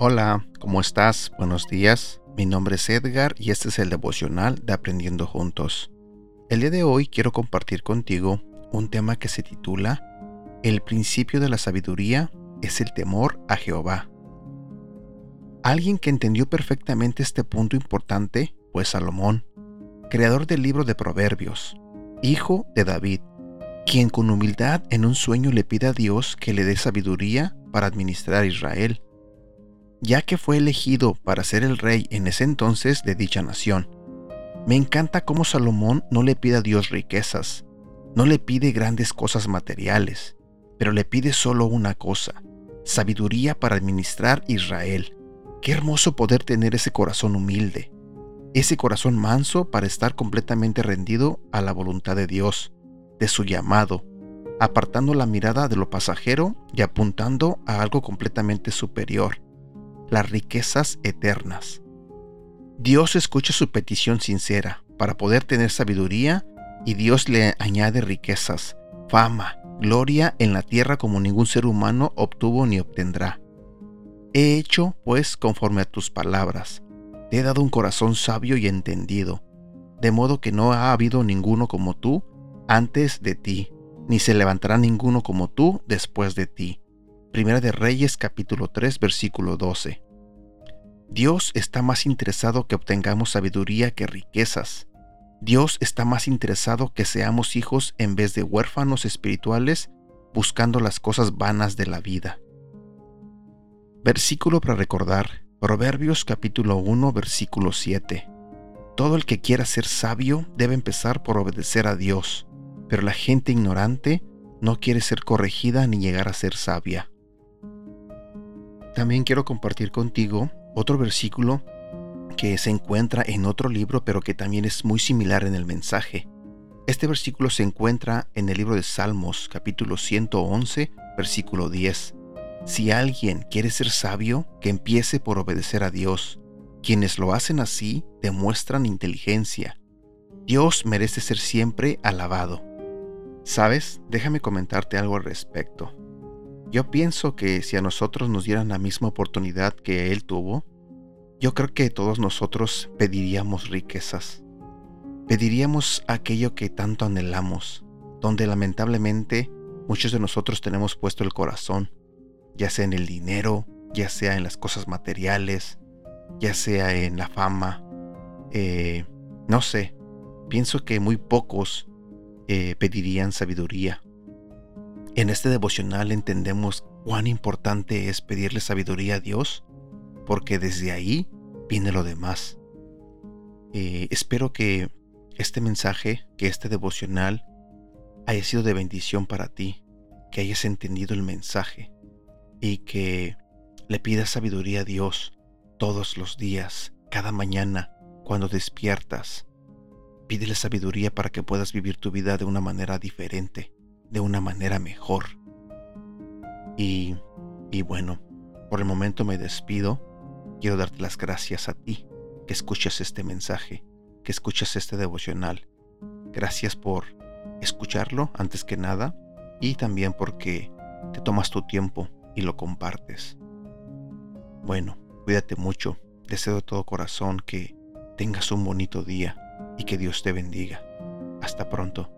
Hola, ¿cómo estás? Buenos días. Mi nombre es Edgar y este es el devocional de Aprendiendo Juntos. El día de hoy quiero compartir contigo un tema que se titula El principio de la sabiduría es el temor a Jehová. Alguien que entendió perfectamente este punto importante fue Salomón, creador del libro de Proverbios, hijo de David, quien con humildad en un sueño le pide a Dios que le dé sabiduría para administrar Israel, ya que fue elegido para ser el rey en ese entonces de dicha nación. Me encanta cómo Salomón no le pide a Dios riquezas, no le pide grandes cosas materiales, pero le pide solo una cosa, sabiduría para administrar Israel. Qué hermoso poder tener ese corazón humilde, ese corazón manso para estar completamente rendido a la voluntad de Dios, de su llamado, apartando la mirada de lo pasajero y apuntando a algo completamente superior, las riquezas eternas. Dios escucha su petición sincera para poder tener sabiduría y Dios le añade riquezas, fama, gloria en la tierra como ningún ser humano obtuvo ni obtendrá. He hecho, pues, conforme a tus palabras. Te he dado un corazón sabio y entendido, de modo que no ha habido ninguno como tú antes de ti, ni se levantará ninguno como tú después de ti. Primera de Reyes capítulo 3 versículo 12. Dios está más interesado que obtengamos sabiduría que riquezas. Dios está más interesado que seamos hijos en vez de huérfanos espirituales buscando las cosas vanas de la vida. Versículo para recordar, Proverbios capítulo 1 versículo 7. Todo el que quiera ser sabio debe empezar por obedecer a Dios, pero la gente ignorante no quiere ser corregida ni llegar a ser sabia. También quiero compartir contigo otro versículo que se encuentra en otro libro, pero que también es muy similar en el mensaje. Este versículo se encuentra en el libro de Salmos, capítulo 111, versículo 10. Si alguien quiere ser sabio, que empiece por obedecer a Dios. Quienes lo hacen así demuestran inteligencia. Dios merece ser siempre alabado. ¿Sabes? Déjame comentarte algo al respecto. Yo pienso que si a nosotros nos dieran la misma oportunidad que Él tuvo, yo creo que todos nosotros pediríamos riquezas. Pediríamos aquello que tanto anhelamos, donde lamentablemente muchos de nosotros tenemos puesto el corazón, ya sea en el dinero, ya sea en las cosas materiales, ya sea en la fama. Eh, no sé, pienso que muy pocos eh, pedirían sabiduría. En este devocional entendemos cuán importante es pedirle sabiduría a Dios porque desde ahí viene lo demás. Eh, espero que este mensaje, que este devocional, haya sido de bendición para ti, que hayas entendido el mensaje y que le pidas sabiduría a Dios todos los días, cada mañana, cuando despiertas. Pídele sabiduría para que puedas vivir tu vida de una manera diferente, de una manera mejor. Y, y bueno, por el momento me despido quiero darte las gracias a ti que escuchas este mensaje, que escuchas este devocional. Gracias por escucharlo antes que nada y también porque te tomas tu tiempo y lo compartes. Bueno, cuídate mucho. Deseo de todo corazón que tengas un bonito día y que Dios te bendiga. Hasta pronto.